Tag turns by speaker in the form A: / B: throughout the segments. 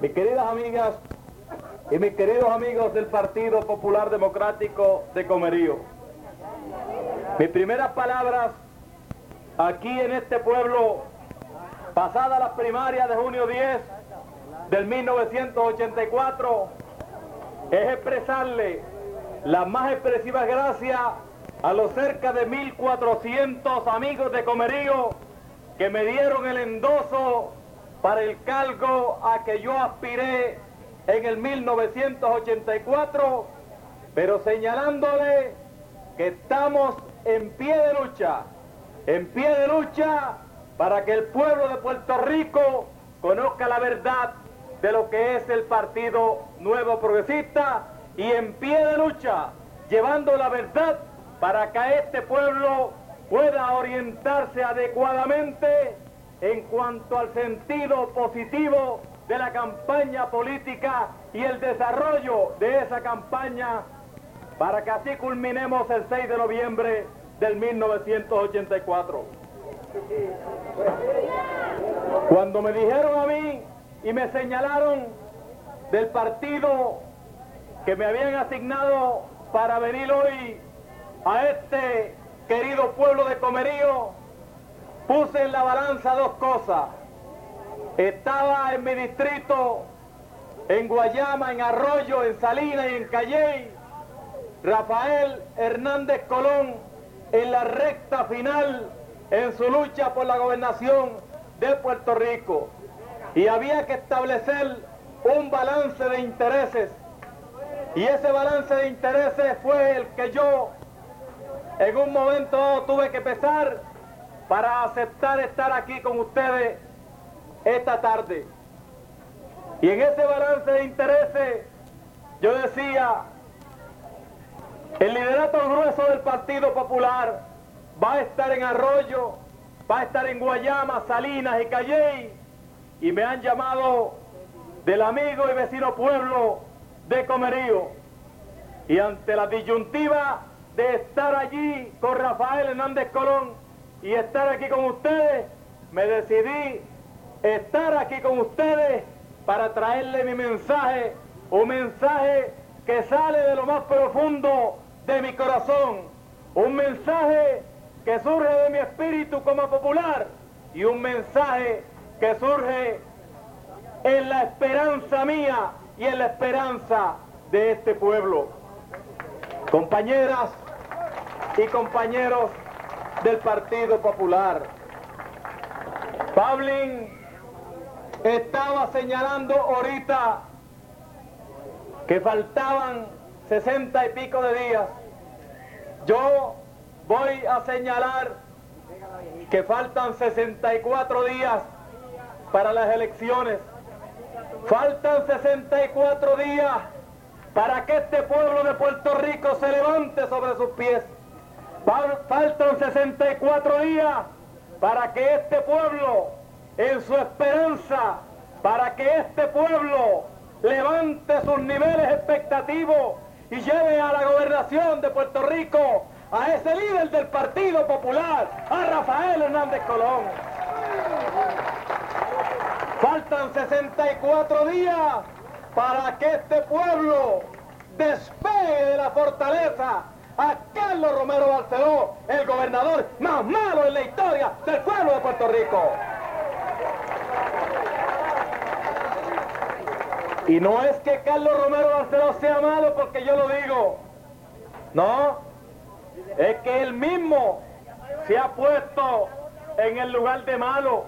A: Mis queridas amigas y mis queridos amigos del Partido Popular Democrático de Comerío, mis primeras palabras aquí en este pueblo, pasadas las primarias de junio 10 del 1984, es expresarle las más expresivas gracias a los cerca de 1.400 amigos de Comerío que me dieron el endoso para el cargo a que yo aspiré en el 1984, pero señalándole que estamos en pie de lucha, en pie de lucha para que el pueblo de Puerto Rico conozca la verdad de lo que es el Partido Nuevo Progresista y en pie de lucha, llevando la verdad para que este pueblo pueda orientarse adecuadamente en cuanto al sentido positivo de la campaña política y el desarrollo de esa campaña para que así culminemos el 6 de noviembre del 1984. Cuando me dijeron a mí y me señalaron del partido que me habían asignado para venir hoy a este querido pueblo de Comerío, puse en la balanza dos cosas. Estaba en mi distrito, en Guayama, en Arroyo, en Salinas y en Calley, Rafael Hernández Colón en la recta final en su lucha por la gobernación de Puerto Rico. Y había que establecer un balance de intereses. Y ese balance de intereses fue el que yo en un momento tuve que pesar para aceptar estar aquí con ustedes esta tarde. Y en ese balance de intereses yo decía, el liderato grueso del Partido Popular va a estar en Arroyo, va a estar en Guayama, Salinas y Calley, y me han llamado del amigo y vecino pueblo de Comerío. Y ante la disyuntiva de estar allí con Rafael Hernández Colón y estar aquí con ustedes, me decidí estar aquí con ustedes para traerle mi mensaje, un mensaje que sale de lo más profundo de mi corazón, un mensaje que surge de mi espíritu como popular y un mensaje que surge en la esperanza mía y en la esperanza de este pueblo. Compañeras, y compañeros del Partido Popular. Pablin estaba señalando ahorita que faltaban sesenta y pico de días. Yo voy a señalar que faltan 64 días para las elecciones. Faltan 64 días para que este pueblo de Puerto Rico se levante sobre sus pies. Faltan 64 días para que este pueblo, en su esperanza, para que este pueblo levante sus niveles expectativos y lleve a la gobernación de Puerto Rico a ese líder del Partido Popular, a Rafael Hernández Colón. Faltan 64 días para que este pueblo despegue de la fortaleza a Carlos Romero Barceló, el gobernador más malo en la historia del pueblo de Puerto Rico. Y no es que Carlos Romero Barceló sea malo porque yo lo digo. No, es que él mismo se ha puesto en el lugar de malo.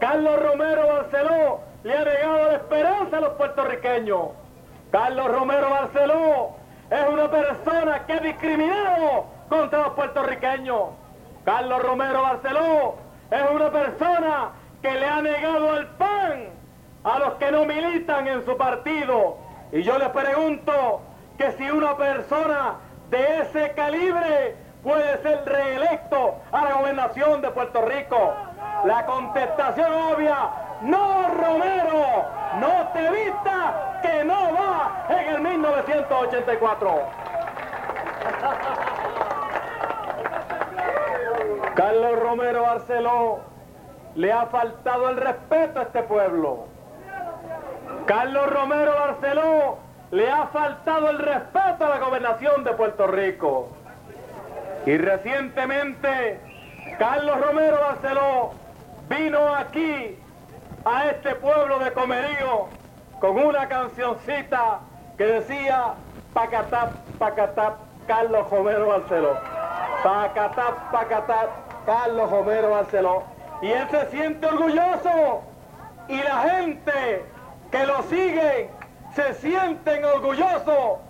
A: Carlos Romero Barceló le ha negado la esperanza a los puertorriqueños. Carlos Romero Barceló es una persona que ha discriminado contra los puertorriqueños. Carlos Romero Barceló es una persona que le ha negado el pan a los que no militan en su partido. Y yo les pregunto que si una persona de ese calibre puede ser reelecto a la gobernación de Puerto Rico. La contestación obvia, no Romero, no te vista que no va en el 1984. Carlos Romero Barceló le ha faltado el respeto a este pueblo. Carlos Romero Barceló le ha faltado el respeto a la gobernación de Puerto Rico. Y recientemente Carlos Romero Barceló vino aquí a este pueblo de Comerío con una cancioncita que decía Pacatap, Pacatap, Carlos Romero Barceló. Pacatap, Pacatap, Carlos Romero Barceló. Y él se siente orgulloso y la gente que lo sigue se sienten orgullosos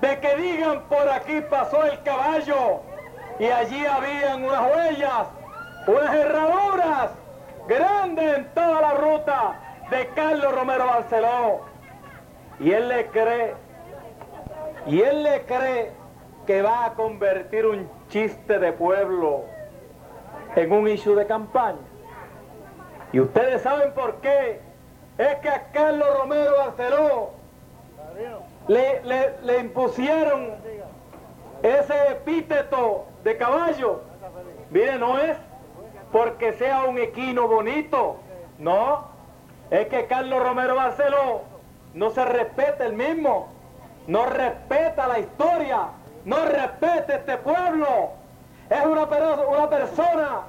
A: de que digan por aquí pasó el caballo y allí habían unas huellas, unas herraduras grandes en toda la ruta de Carlos Romero Barceló. Y él le cree, y él le cree que va a convertir un chiste de pueblo en un issue de campaña. Y ustedes saben por qué es que a Carlos Romero Barceló le, le, impusieron ese epíteto de caballo. Mire, no es porque sea un equino bonito, no. Es que Carlos Romero Barceló no se respeta el mismo, no respeta la historia, no respeta este pueblo. Es una, persona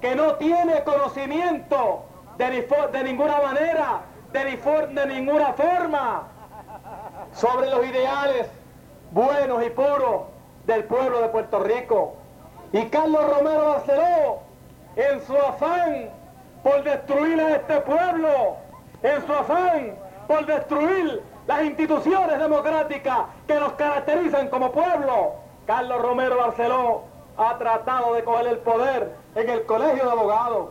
A: que no tiene conocimiento de, de ninguna manera, de, de ninguna forma sobre los ideales buenos y puros del pueblo de Puerto Rico. Y Carlos Romero Barceló, en su afán por destruir a este pueblo, en su afán por destruir las instituciones democráticas que nos caracterizan como pueblo, Carlos Romero Barceló ha tratado de coger el poder en el Colegio de Abogados,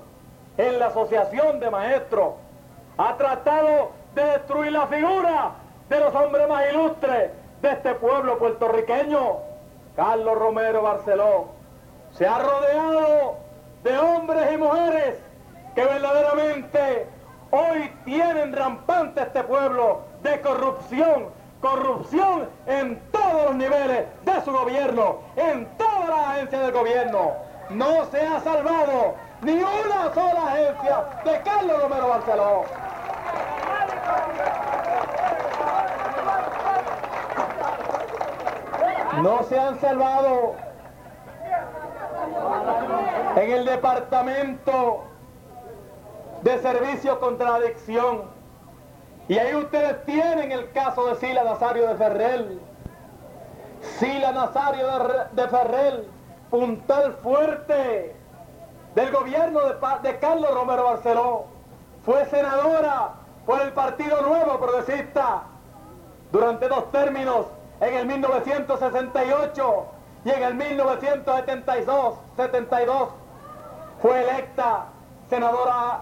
A: en la Asociación de Maestros, ha tratado de destruir la figura de los hombres más ilustres de este pueblo puertorriqueño. Carlos Romero Barceló se ha rodeado de hombres y mujeres que verdaderamente hoy tienen rampante este pueblo de corrupción, corrupción en todos los niveles de su gobierno, en todas las agencias del gobierno. No se ha salvado ni una sola agencia de Carlos Romero Barceló. No se han salvado en el departamento de servicio contra la adicción. Y ahí ustedes tienen el caso de Sila Nazario de Ferrell. Sila Nazario de, Ferrell, puntal fuerte del gobierno de, de Carlos Romero Barceló. Fue senadora por el Partido Nuevo Progresista durante dos términos en el 1968 y en el 1972 72, fue electa senadora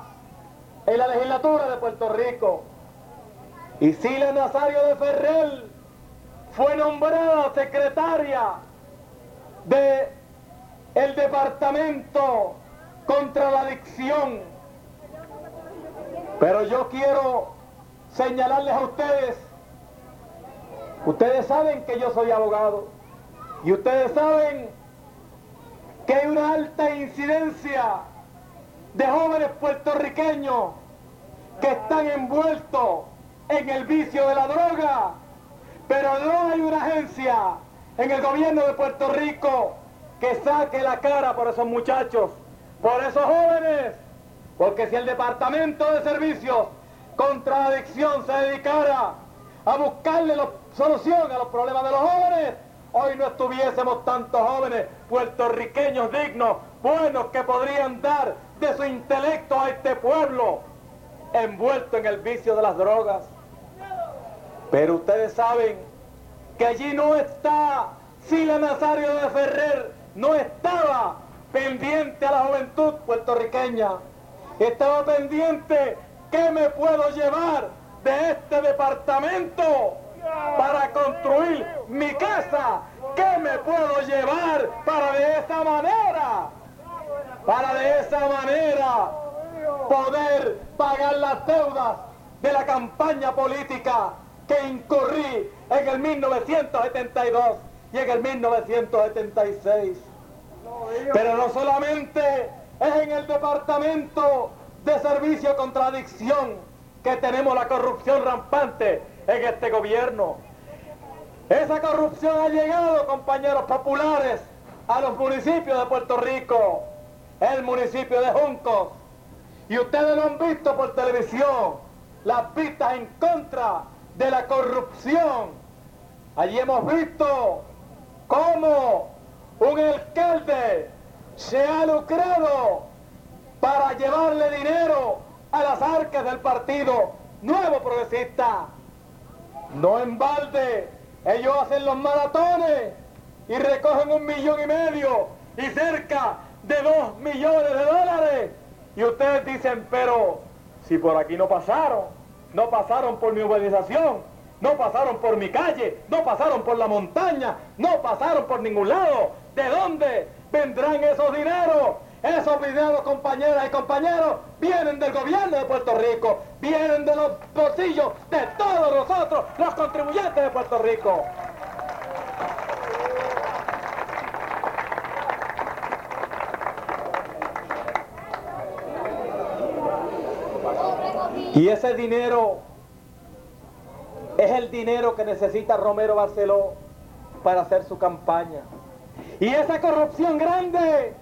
A: en la legislatura de Puerto Rico. Y Sila Nazario de Ferrer fue nombrada secretaria de el Departamento contra la Adicción. Pero yo quiero señalarles a ustedes Ustedes saben que yo soy abogado y ustedes saben que hay una alta incidencia de jóvenes puertorriqueños que están envueltos en el vicio de la droga, pero no hay una agencia en el gobierno de Puerto Rico que saque la cara por esos muchachos, por esos jóvenes, porque si el Departamento de Servicios contra la Adicción se dedicara a buscarle la solución a los problemas de los jóvenes, hoy no estuviésemos tantos jóvenes puertorriqueños dignos, buenos, que podrían dar de su intelecto a este pueblo envuelto en el vicio de las drogas. Pero ustedes saben que allí no está Sila Nazario de Ferrer, no estaba pendiente a la juventud puertorriqueña, estaba pendiente qué me puedo llevar de este departamento para construir mi casa. ¿Qué me puedo llevar para de esa manera? Para de esa manera poder pagar las deudas de la campaña política que incurrí en el 1972 y en el 1976. Pero no solamente es en el Departamento de Servicio contra Adicción que tenemos la corrupción rampante en este gobierno. Esa corrupción ha llegado, compañeros populares, a los municipios de Puerto Rico, el municipio de Juncos. Y ustedes lo han visto por televisión, las vistas en contra de la corrupción. Allí hemos visto cómo un alcalde se ha lucrado para llevarle dinero a las arcas del partido nuevo progresista. No en balde, ellos hacen los maratones y recogen un millón y medio y cerca de dos millones de dólares. Y ustedes dicen, pero si por aquí no pasaron, no pasaron por mi urbanización, no pasaron por mi calle, no pasaron por la montaña, no pasaron por ningún lado. ¿De dónde vendrán esos dineros? Esos dineros, compañeras y compañeros, vienen del gobierno de Puerto Rico, vienen de los bolsillos de todos nosotros, los contribuyentes de Puerto Rico. Y ese dinero es el dinero que necesita Romero Barceló para hacer su campaña. Y esa corrupción grande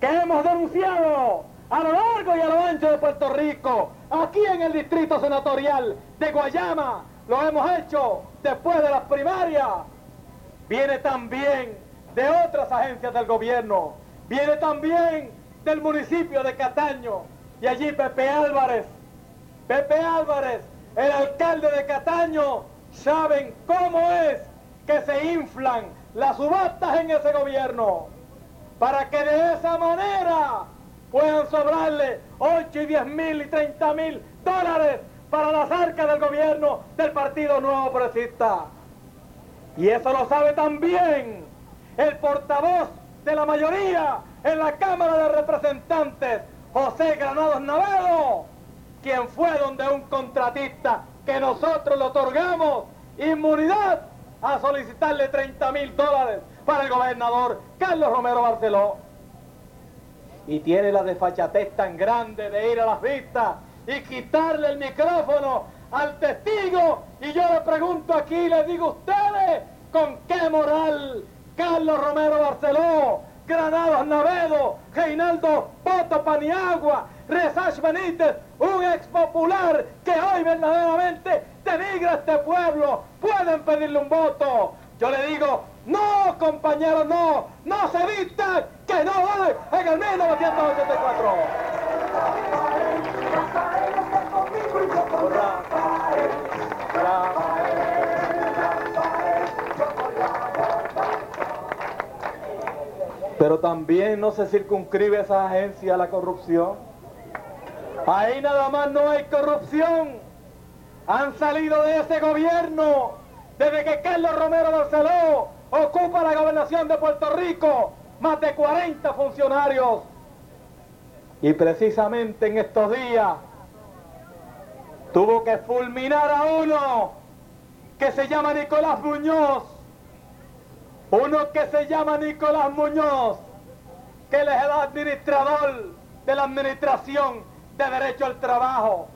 A: que hemos denunciado a lo largo y a lo ancho de Puerto Rico, aquí en el distrito senatorial de Guayama, lo hemos hecho después de las primarias, viene también de otras agencias del gobierno, viene también del municipio de Cataño, y allí Pepe Álvarez. Pepe Álvarez, el alcalde de Cataño, saben cómo es que se inflan las subastas en ese gobierno, para que de esa manera puedan sobrarle 8 y 10 mil y 30 mil dólares para las arcas del gobierno del Partido Nuevo Progresista. Y eso lo sabe también el portavoz de la mayoría en la Cámara de Representantes, José Granados Navedo, quien fue donde un contratista que nosotros le otorgamos inmunidad a solicitarle 30 mil dólares para el gobernador Carlos Romero Barceló. Y tiene la desfachatez tan grande de ir a las vistas y quitarle el micrófono al testigo. Y yo le pregunto aquí, le digo a ustedes, ¿con qué moral Carlos Romero Barceló, Granados Navedo, Reinaldo Poto Paniagua, Resach Benítez, un ex popular que hoy verdaderamente denigra este pueblo, pueden pedirle un voto. Yo le digo, no, compañeros, no, no se vistan, que no van en el 1984. Pero también no se circunscribe esa agencia a la corrupción. Ahí nada más no hay corrupción. Han salido de ese gobierno desde que Carlos Romero Barceló ocupa la gobernación de Puerto Rico más de 40 funcionarios. Y precisamente en estos días tuvo que fulminar a uno que se llama Nicolás Muñoz. Uno que se llama Nicolás Muñoz, que él es el administrador de la administración de derecho al trabajo.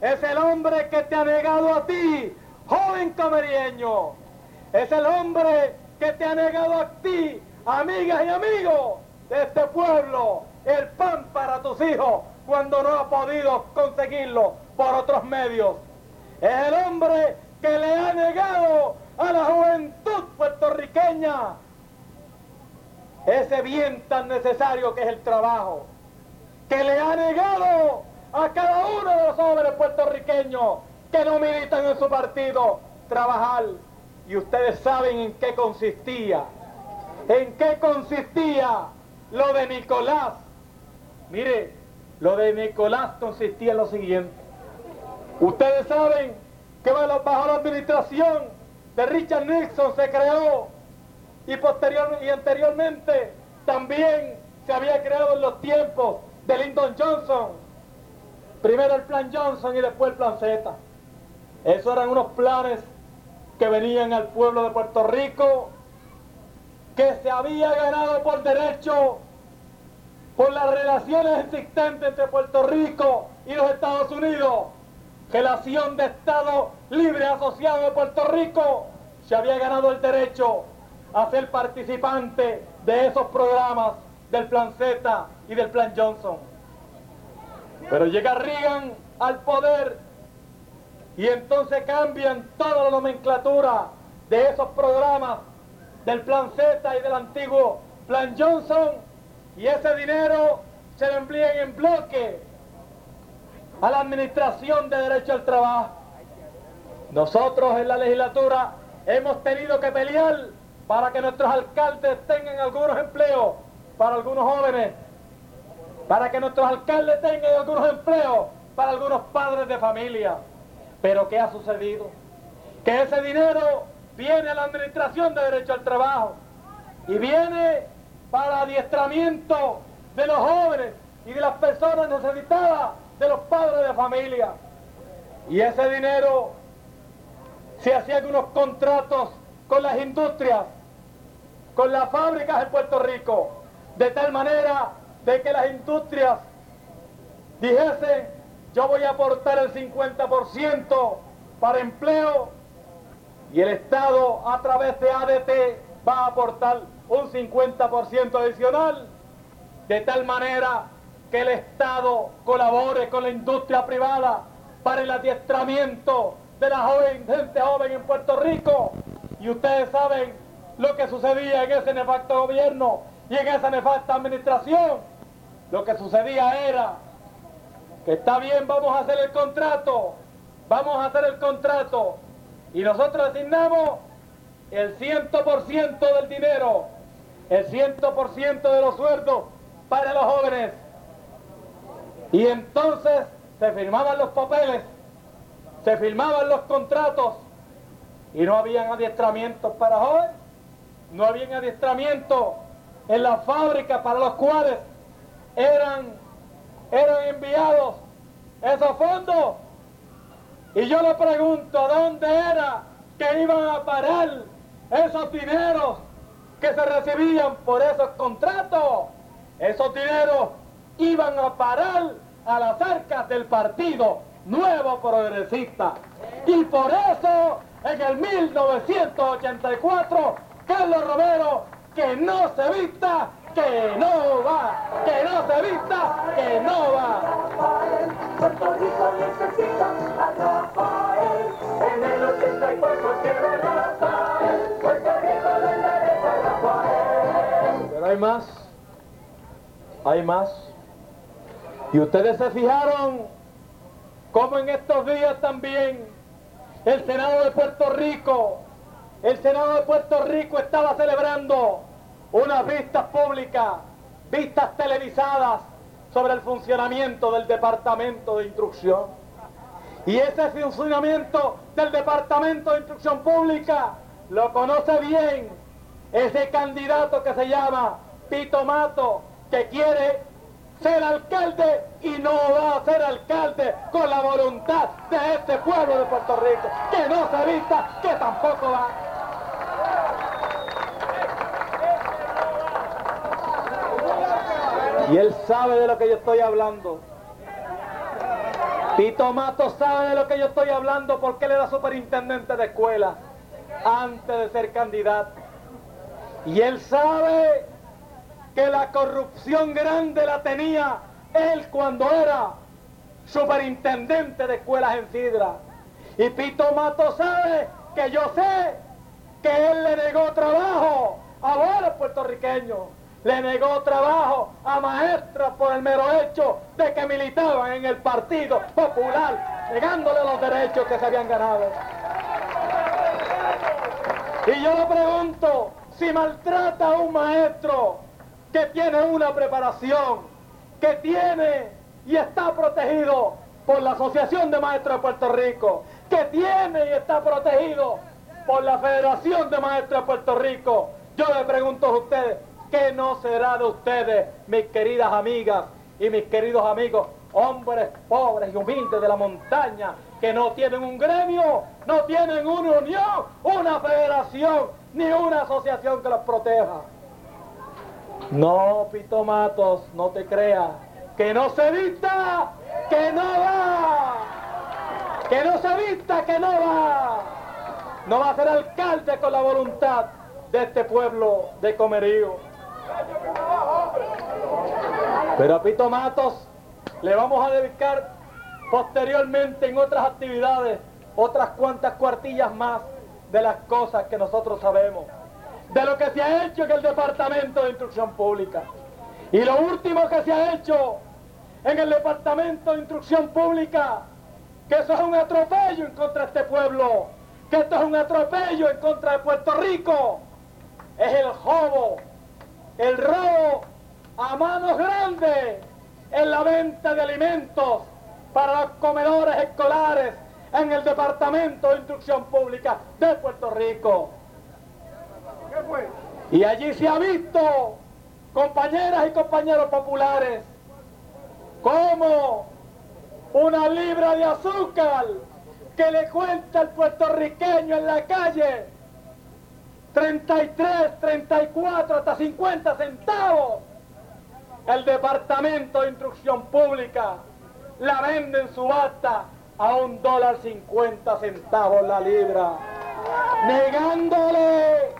A: Es el hombre que te ha negado a ti, joven camerieño. Es el hombre que te ha negado a ti, amigas y amigos de este pueblo, el pan para tus hijos cuando no ha podido conseguirlo por otros medios. Es el hombre que le ha negado a la juventud puertorriqueña ese bien tan necesario que es el trabajo que le ha negado a cada uno de los hombres puertorriqueños que no militan en su partido trabajar. Y ustedes saben en qué consistía. ¿En qué consistía lo de Nicolás? Mire, lo de Nicolás consistía en lo siguiente. Ustedes saben que bajo la administración de Richard Nixon se creó y posterior y anteriormente también se había creado en los tiempos de Lyndon Johnson. Primero el plan Johnson y después el plan Z. Esos eran unos planes que venían al pueblo de Puerto Rico, que se había ganado por derecho por las relaciones existentes entre Puerto Rico y los Estados Unidos, relación de Estado libre asociado de Puerto Rico, se había ganado el derecho a ser participante de esos programas del Plan Z y del Plan Johnson. Pero llega Reagan al poder y entonces cambian toda la nomenclatura de esos programas del Plan Z y del antiguo Plan Johnson y ese dinero se lo envían en bloque a la Administración de Derecho al Trabajo. Nosotros en la legislatura hemos tenido que pelear para que nuestros alcaldes tengan algunos empleos para algunos jóvenes, para que nuestros alcaldes tengan algunos empleos para algunos padres de familia. Pero ¿qué ha sucedido? Que ese dinero viene a la Administración de Derecho al Trabajo y viene para adiestramiento de los jóvenes y de las personas necesitadas, de los padres de familia. Y ese dinero se hacía algunos contratos con las industrias, con las fábricas en Puerto Rico, de tal manera de que las industrias dijesen, yo voy a aportar el 50% para empleo y el Estado a través de ADT va a aportar un 50% adicional, de tal manera que el Estado colabore con la industria privada para el adiestramiento de la joven, gente joven en Puerto Rico. Y ustedes saben lo que sucedía en ese nefasto gobierno y en esa nefasta administración. Lo que sucedía era que está bien, vamos a hacer el contrato, vamos a hacer el contrato, y nosotros asignamos el 100% del dinero, el 100% de los sueldos para los jóvenes. Y entonces se firmaban los papeles, se firmaban los contratos y no habían adiestramientos para jóvenes, no habían adiestramiento en las fábricas para los cuales eran, eran enviados esos fondos y yo le pregunto, ¿dónde era que iban a parar esos dineros que se recibían por esos contratos? Esos dineros iban a parar a las arcas del partido nuevo progresista. Y por eso, en el 1984, Carlos Romero, que no se vista, que no va, que no se vista, que no va. Puerto Rico necesita a Rafael, en el 84 quiere Rafael, Puerto Rico le endereza a Rafael. Pero hay más, hay más. Y ustedes se fijaron cómo en estos días también el Senado de Puerto Rico, el Senado de Puerto Rico estaba celebrando unas vistas públicas, vistas televisadas sobre el funcionamiento del Departamento de Instrucción. Y ese funcionamiento del Departamento de Instrucción Pública lo conoce bien ese candidato que se llama Pito Mato, que quiere ser alcalde y no va a ser alcalde con la voluntad de este pueblo de Puerto Rico. Que no se vista, que tampoco va. Y él sabe de lo que yo estoy hablando. Tito Mato sabe de lo que yo estoy hablando porque él era superintendente de escuela antes de ser candidato. Y él sabe que la corrupción grande la tenía él cuando era superintendente de escuelas en Sidra. Y Tito Mato sabe que yo sé que él le negó trabajo a varios puertorriqueños le negó trabajo a maestros por el mero hecho de que militaban en el Partido Popular, negándole los derechos que se habían ganado. Y yo le pregunto, si maltrata a un maestro que tiene una preparación, que tiene y está protegido por la Asociación de Maestros de Puerto Rico, que tiene y está protegido por la Federación de Maestros de Puerto Rico, yo le pregunto a ustedes, ¿Qué no será de ustedes, mis queridas amigas y mis queridos amigos, hombres pobres y humildes de la montaña, que no tienen un gremio, no tienen una unión, una federación, ni una asociación que los proteja? No, Pito Matos, no te creas. Que no se vista, que no va. Que no se vista, que no va. No va a ser alcalde con la voluntad de este pueblo de Comerío. Pero a Pito Matos le vamos a dedicar posteriormente en otras actividades otras cuantas cuartillas más de las cosas que nosotros sabemos, de lo que se ha hecho en el Departamento de Instrucción Pública. Y lo último que se ha hecho en el Departamento de Instrucción Pública, que eso es un atropello en contra de este pueblo, que esto es un atropello en contra de Puerto Rico, es el robo, el robo a manos grandes en la venta de alimentos para los comedores escolares en el Departamento de Instrucción Pública de Puerto Rico. Y allí se ha visto, compañeras y compañeros populares, como una libra de azúcar que le cuenta el puertorriqueño en la calle 33, 34, hasta 50 centavos. El Departamento de Instrucción Pública la vende en subasta a un dólar cincuenta centavos la libra, negándole,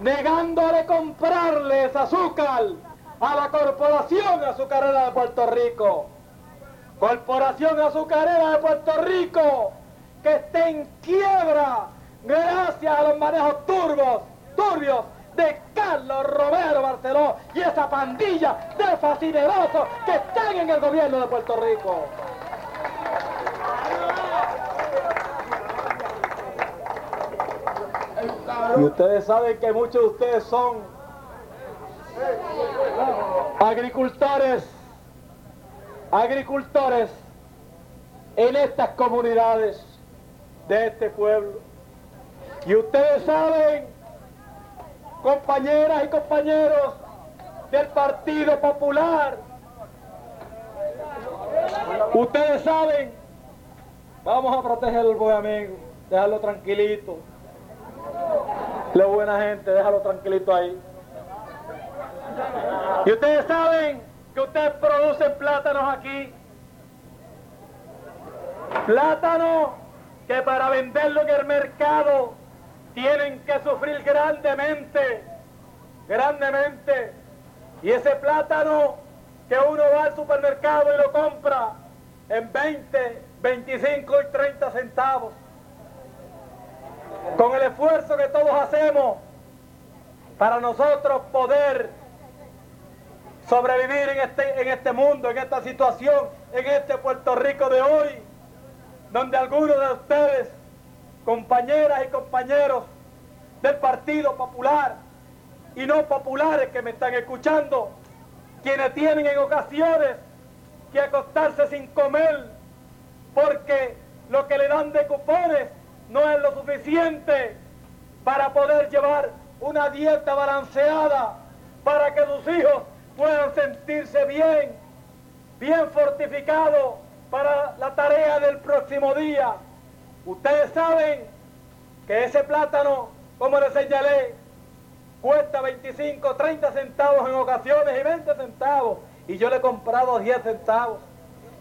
A: negándole comprarles azúcar a la Corporación Azucarera de Puerto Rico. Corporación Azucarera de Puerto Rico, que está en quiebra gracias a los manejos turbos, turbios de Carlos Romero Barceló y esa pandilla de fascinerosos que están en el gobierno de Puerto Rico. Y ustedes saben que muchos de ustedes son agricultores, agricultores en estas comunidades de este pueblo. Y ustedes saben, compañeras y compañeros del Partido Popular, ustedes saben, vamos a proteger al buen amigo, dejarlo tranquilito. La buena gente, déjalo tranquilito ahí. Y ustedes saben que ustedes producen plátanos aquí. Plátanos que para venderlo en el mercado tienen que sufrir grandemente, grandemente. Y ese plátano que uno va al supermercado y lo compra en 20, 25 y 30 centavos con el esfuerzo que todos hacemos para nosotros poder sobrevivir en este, en este mundo, en esta situación, en este Puerto Rico de hoy, donde algunos de ustedes, compañeras y compañeros del Partido Popular y no populares que me están escuchando, quienes tienen en ocasiones que acostarse sin comer porque lo que le dan de cupones no es lo suficiente para poder llevar una dieta balanceada, para que sus hijos puedan sentirse bien, bien fortificados para la tarea del próximo día. Ustedes saben que ese plátano, como les señalé, cuesta 25, 30 centavos en ocasiones y 20 centavos. Y yo le he comprado 10 centavos.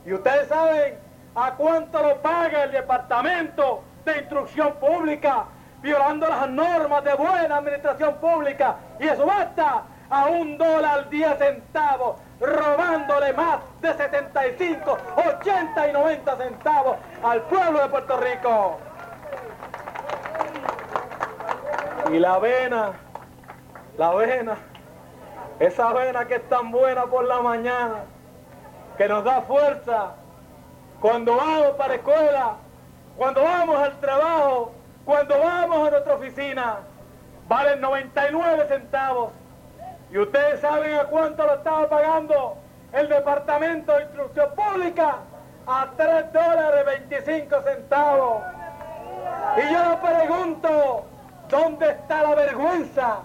A: Y ustedes saben a cuánto lo paga el departamento de instrucción pública, violando las normas de buena administración pública. Y eso basta a un dólar 10 centavos, robándole más de 75, 80 y 90 centavos al pueblo de Puerto Rico. Y la avena, la avena, esa avena que es tan buena por la mañana, que nos da fuerza cuando vamos para la escuela, cuando vamos al trabajo, cuando vamos a nuestra oficina, valen 99 centavos. Y ustedes saben a cuánto lo estaba pagando el Departamento de Instrucción Pública, a 3 dólares 25 centavos. Y yo le pregunto, ¿dónde está la vergüenza?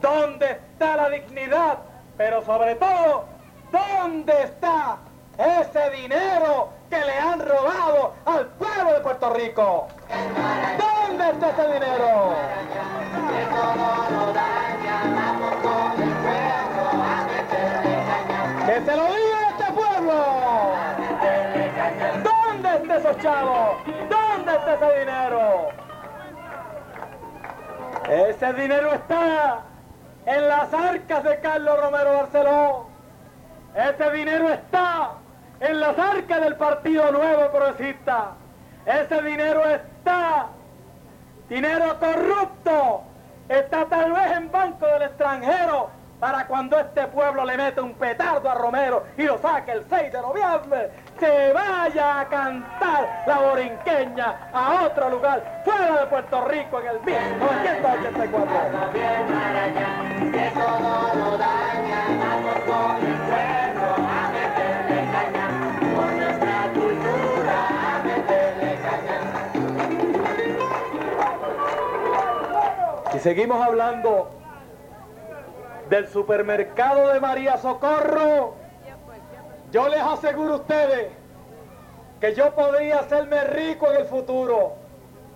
A: ¿Dónde está la dignidad? Pero sobre todo, ¿dónde está ese dinero que le han robado al pueblo de Puerto Rico. ¿Dónde está ese dinero? Los chavos? ¿Dónde está ese dinero? Ese dinero está en las arcas de Carlos Romero Barceló. Ese dinero está en las arcas del Partido Nuevo Progresista. Ese dinero está, dinero corrupto, está tal vez en banco del extranjero para cuando este pueblo le mete un petardo a Romero y lo saque el 6 de noviembre, se vaya a cantar la borinqueña a otro lugar, fuera de Puerto Rico en el 1984. Y seguimos hablando del supermercado de María Socorro. Yo les aseguro a ustedes que yo podría hacerme rico en el futuro,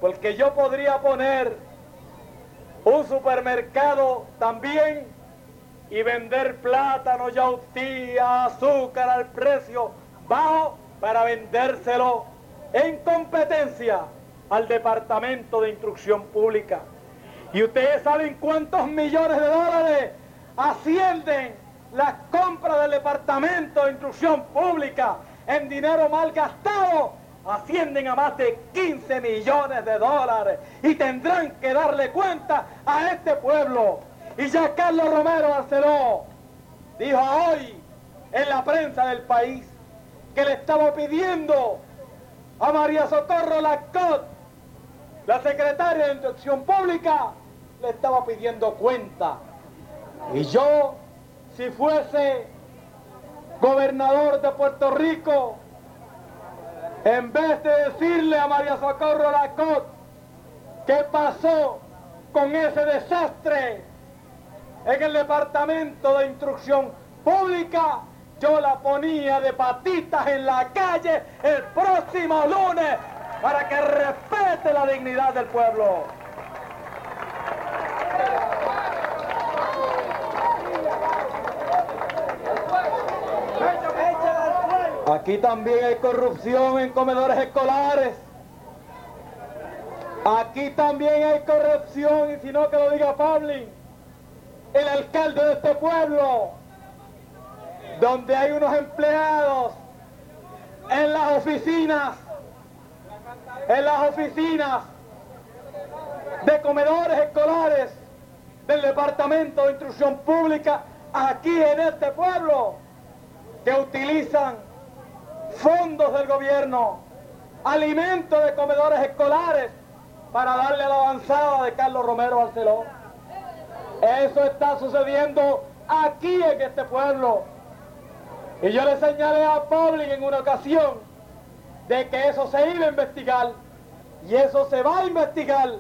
A: porque yo podría poner un supermercado también y vender plátano, yautía, azúcar al precio bajo para vendérselo en competencia al Departamento de Instrucción Pública. Y ustedes saben cuántos millones de dólares ascienden las compras del Departamento de Instrucción Pública en dinero mal gastado. Ascienden a más de 15 millones de dólares y tendrán que darle cuenta a este pueblo. Y ya Carlos Romero Barceló dijo hoy en la prensa del país que le estaba pidiendo a María Socorro Lacot, la secretaria de Instrucción Pública, le estaba pidiendo cuenta. Y yo, si fuese gobernador de Puerto Rico, en vez de decirle a María Socorro Lacot qué pasó con ese desastre en el Departamento de Instrucción Pública, yo la ponía de patitas en la calle el próximo lunes para que respete la dignidad del pueblo. Aquí también hay corrupción en comedores escolares. Aquí también hay corrupción, y si no que lo diga Pablin, el alcalde de este pueblo, donde hay unos empleados en las oficinas, en las oficinas de comedores escolares del Departamento de Instrucción Pública, aquí en este pueblo, que utilizan fondos del gobierno, alimentos de comedores escolares para darle la avanzada de Carlos Romero Barceló. Eso está sucediendo aquí en este pueblo. Y yo le señalé a Public en una ocasión de que eso se iba a investigar y eso se va a investigar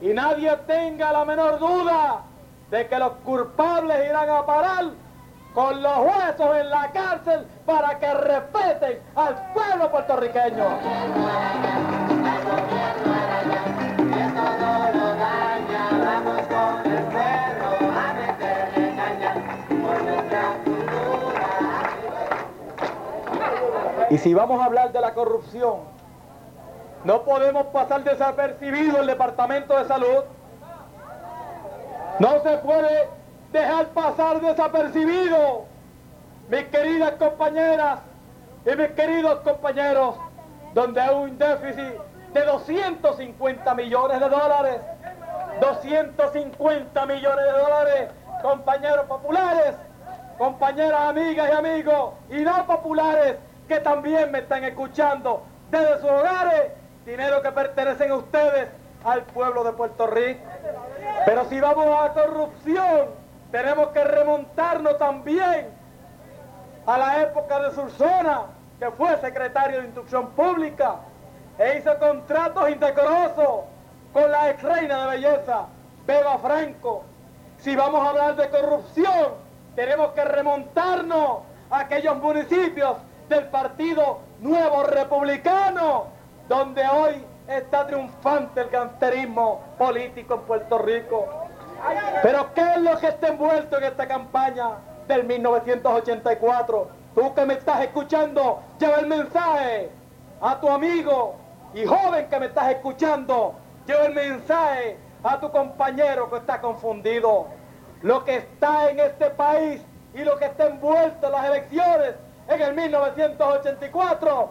A: y nadie tenga la menor duda de que los culpables irán a parar con los huesos en la cárcel para que respeten al pueblo puertorriqueño. Y si vamos a hablar de la corrupción, no podemos pasar desapercibido el Departamento de Salud. No se puede dejar pasar desapercibido, mis queridas compañeras y mis queridos compañeros, donde hay un déficit de 250 millones de dólares, 250 millones de dólares, compañeros populares, compañeras amigas y amigos, y no populares que también me están escuchando desde sus hogares, dinero que pertenecen a ustedes, al pueblo de Puerto Rico. Pero si vamos a corrupción, tenemos que remontarnos también a la época de Sursona, que fue secretario de Instrucción Pública, e hizo contratos indecorosos con la ex reina de belleza, Beba Franco. Si vamos a hablar de corrupción, tenemos que remontarnos a aquellos municipios del Partido Nuevo Republicano, donde hoy está triunfante el ganterismo político en Puerto Rico. Pero ¿qué es lo que está envuelto en esta campaña del 1984? Tú que me estás escuchando, lleva el mensaje a tu amigo, Y joven que me estás escuchando, lleva el mensaje a tu compañero que está confundido. Lo que está en este país y lo que está envuelto en las elecciones en el 1984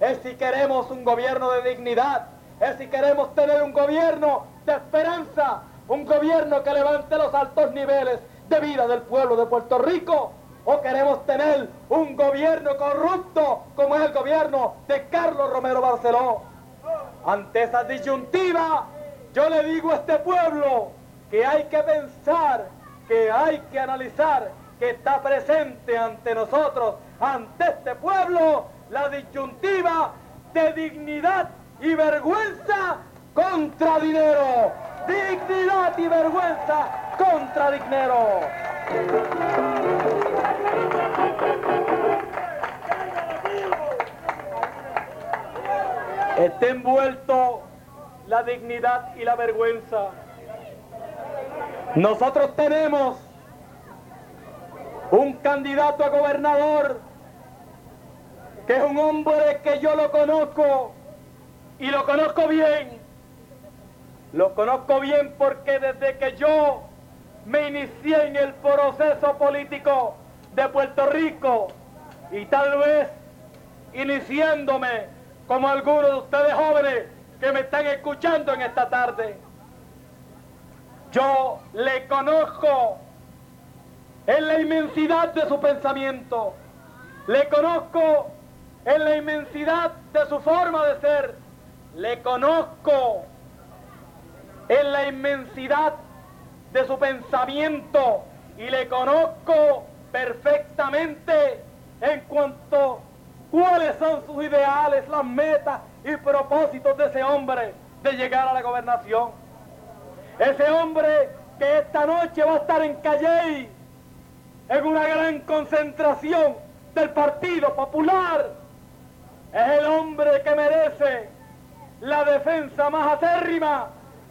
A: es si queremos un gobierno de dignidad, es si queremos tener un gobierno de esperanza, un gobierno que levante los altos niveles de vida del pueblo de Puerto Rico, o queremos tener un gobierno corrupto como es el gobierno de Carlos Romero Barceló. Ante esa disyuntiva, yo le digo a este pueblo que hay que pensar, que hay que analizar, que está presente ante nosotros, ante este pueblo, la disyuntiva de dignidad y vergüenza contra dinero. Dignidad y vergüenza contra dinero. Está envuelto la dignidad y la vergüenza. Nosotros tenemos un candidato a gobernador que es un hombre que yo lo conozco y lo conozco bien. Lo conozco bien porque desde que yo me inicié en el proceso político de Puerto Rico y tal vez iniciándome como algunos de ustedes jóvenes que me están escuchando en esta tarde, yo le conozco en la inmensidad de su pensamiento, le conozco en la inmensidad de su forma de ser. Le conozco en la inmensidad de su pensamiento y le conozco perfectamente en cuanto cuáles son sus ideales, las metas y propósitos de ese hombre de llegar a la gobernación. Ese hombre que esta noche va a estar en Calley en una gran concentración del Partido Popular es el hombre que merece la defensa más acérrima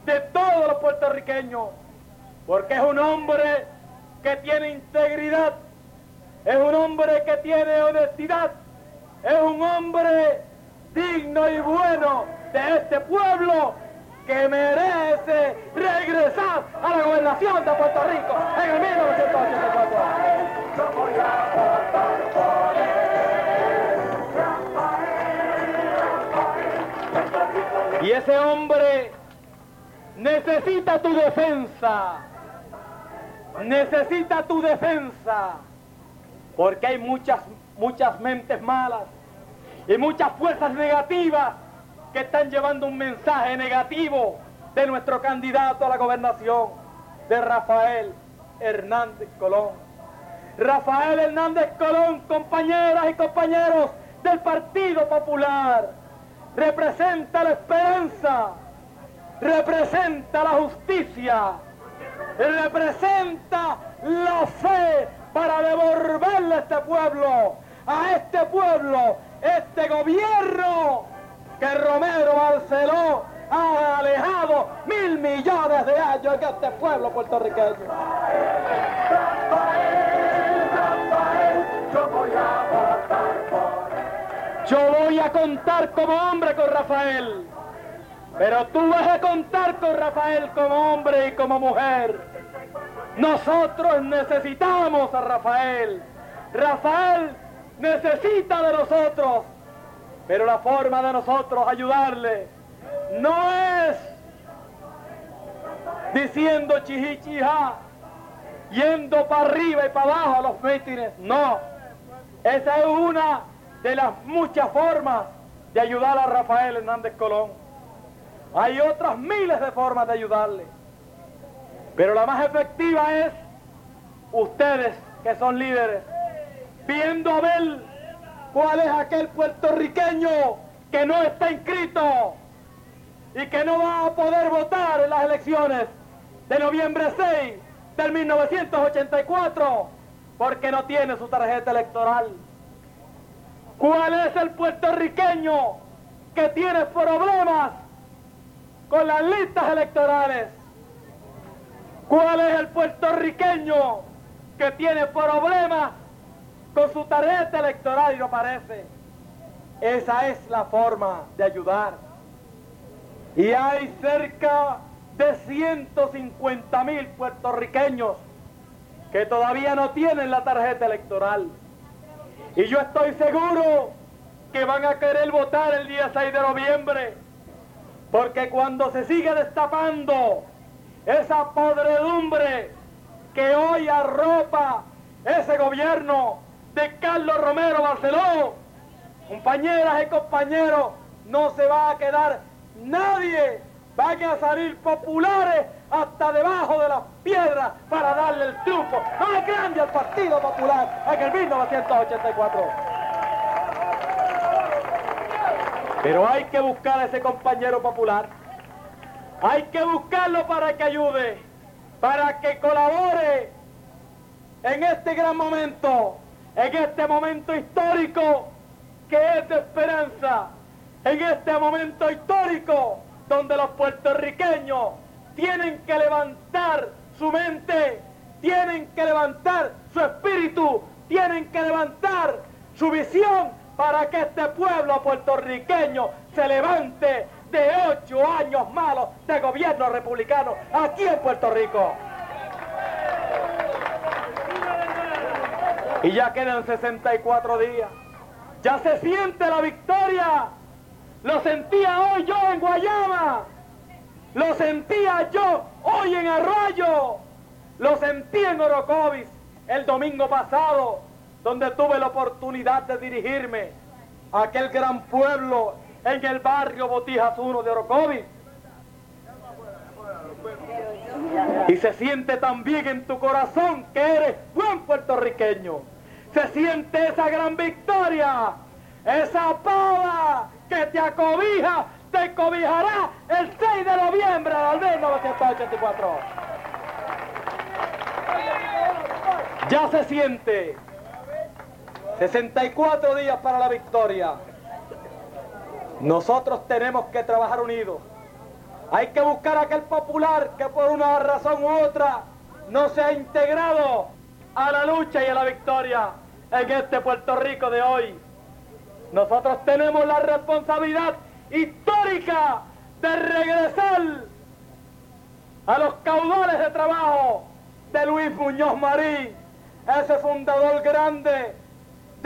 A: de todos los puertorriqueños, porque es un hombre que tiene integridad, es un hombre que tiene honestidad, es un hombre digno y bueno de este pueblo que merece regresar a la gobernación de Puerto Rico en el 1984. Y ese hombre necesita tu defensa. Necesita tu defensa. Porque hay muchas, muchas mentes malas y muchas fuerzas negativas que están llevando un mensaje negativo de nuestro candidato a la gobernación, de Rafael Hernández Colón. Rafael Hernández Colón, compañeras y compañeros del Partido Popular representa la esperanza, representa la justicia, representa la fe para devolverle a este pueblo, a este pueblo, este gobierno que Romero Barceló ha alejado mil millones de años de este pueblo puertorriqueño. Yo voy a contar como hombre con Rafael, pero tú vas a contar con Rafael como hombre y como mujer. Nosotros necesitamos a Rafael. Rafael necesita de nosotros, pero la forma de nosotros ayudarle no es diciendo chihichija, yendo para arriba y para abajo a los mítines. No, esa es una de las muchas formas de ayudar a Rafael Hernández Colón. Hay otras miles de formas de ayudarle. Pero la más efectiva es ustedes que son líderes, viendo a ver cuál es aquel puertorriqueño que no está inscrito y que no va a poder votar en las elecciones de noviembre 6 del 1984 porque no tiene su tarjeta electoral. ¿Cuál es el puertorriqueño que tiene problemas con las listas electorales? ¿Cuál es el puertorriqueño que tiene problemas con su tarjeta electoral y no parece? Esa es la forma de ayudar. Y hay cerca de 150 mil puertorriqueños que todavía no tienen la tarjeta electoral. Y yo estoy seguro que van a querer votar el día 6 de noviembre, porque cuando se sigue destapando esa podredumbre que hoy arropa ese gobierno de Carlos Romero Barceló, compañeras y compañeros, no se va a quedar nadie, van a salir populares hasta debajo de las piedras para darle el triunfo más grande al Partido Popular en el 1984. Pero hay que buscar a ese compañero popular. Hay que buscarlo para que ayude, para que colabore en este gran momento, en este momento histórico que es de esperanza, en este momento histórico donde los puertorriqueños tienen que levantar su mente, tienen que levantar su espíritu, tienen que levantar su visión para que este pueblo puertorriqueño se levante de ocho años malos de gobierno republicano aquí en Puerto Rico. Y ya quedan 64 días. Ya se siente la victoria. Lo sentía hoy yo en Guayama. Lo sentía yo hoy en Arroyo. Lo sentí en Orocovis el domingo pasado, donde tuve la oportunidad de dirigirme a aquel gran pueblo en el barrio Botijas 1 de Orocovis. Y se siente también en tu corazón que eres buen puertorriqueño. Se siente esa gran victoria, esa pava que te acobija, te cobijará el 6 de noviembre del 1984. Ya se siente 64 días para la victoria. Nosotros tenemos que trabajar unidos. Hay que buscar a aquel popular que por una razón u otra no se ha integrado a la lucha y a la victoria en este Puerto Rico de hoy. Nosotros tenemos la responsabilidad histórica de regresar a los caudales de trabajo de Luis Muñoz Marín, ese fundador grande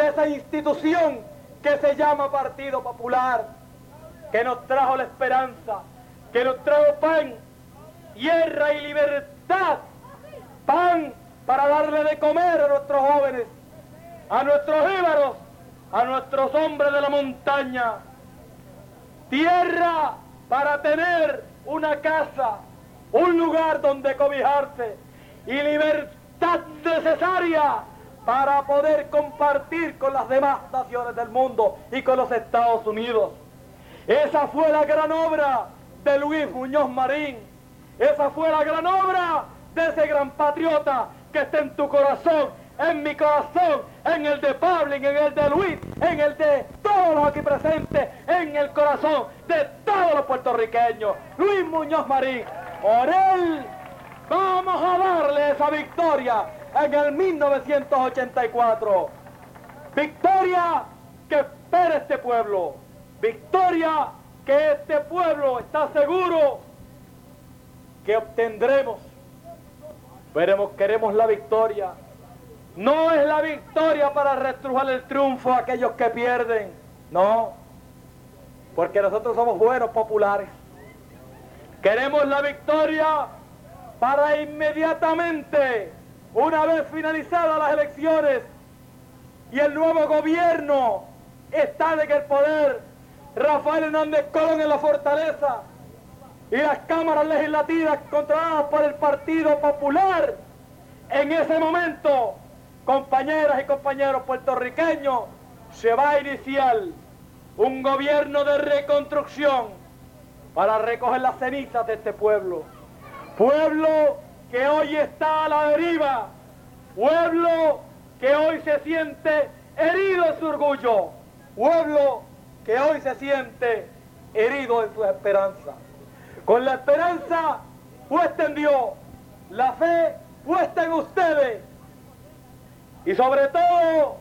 A: de esa institución que se llama Partido Popular, que nos trajo la esperanza, que nos trajo pan, tierra y libertad, pan para darle de comer a nuestros jóvenes, a nuestros íbaros, a nuestros hombres de la montaña, tierra para tener una casa, un lugar donde cobijarse y libertad necesaria para poder compartir con las demás naciones del mundo y con los Estados Unidos. Esa fue la gran obra de Luis Muñoz Marín. Esa fue la gran obra de ese gran patriota que está en tu corazón, en mi corazón, en el de Pablo, en el de Luis, en el de todos los aquí presentes, en el corazón de todos los puertorriqueños. Luis Muñoz Marín, por él vamos a darle esa victoria en el 1984. Victoria que espera este pueblo. Victoria que este pueblo está seguro que obtendremos. Pero queremos la victoria. No es la victoria para restrujar el triunfo a aquellos que pierden. No. Porque nosotros somos buenos populares. Queremos la victoria para inmediatamente una vez finalizadas las elecciones y el nuevo gobierno está en el poder, Rafael Hernández Colón en la fortaleza y las cámaras legislativas controladas por el Partido Popular, en ese momento, compañeras y compañeros puertorriqueños, se va a iniciar un gobierno de reconstrucción para recoger las cenizas de este pueblo. Pueblo que hoy está a la deriva, pueblo que hoy se siente herido en su orgullo, pueblo que hoy se siente herido en su esperanza. Con la esperanza puesta en Dios, la fe puesta en ustedes. Y sobre todo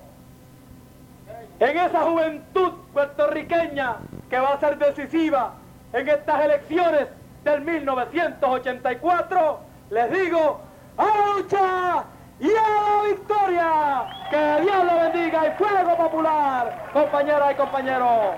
A: en esa juventud puertorriqueña que va a ser decisiva en estas elecciones del 1984, les digo, ¡a la lucha y a la victoria! ¡Que Dios lo bendiga y fuego popular, compañeras y compañeros!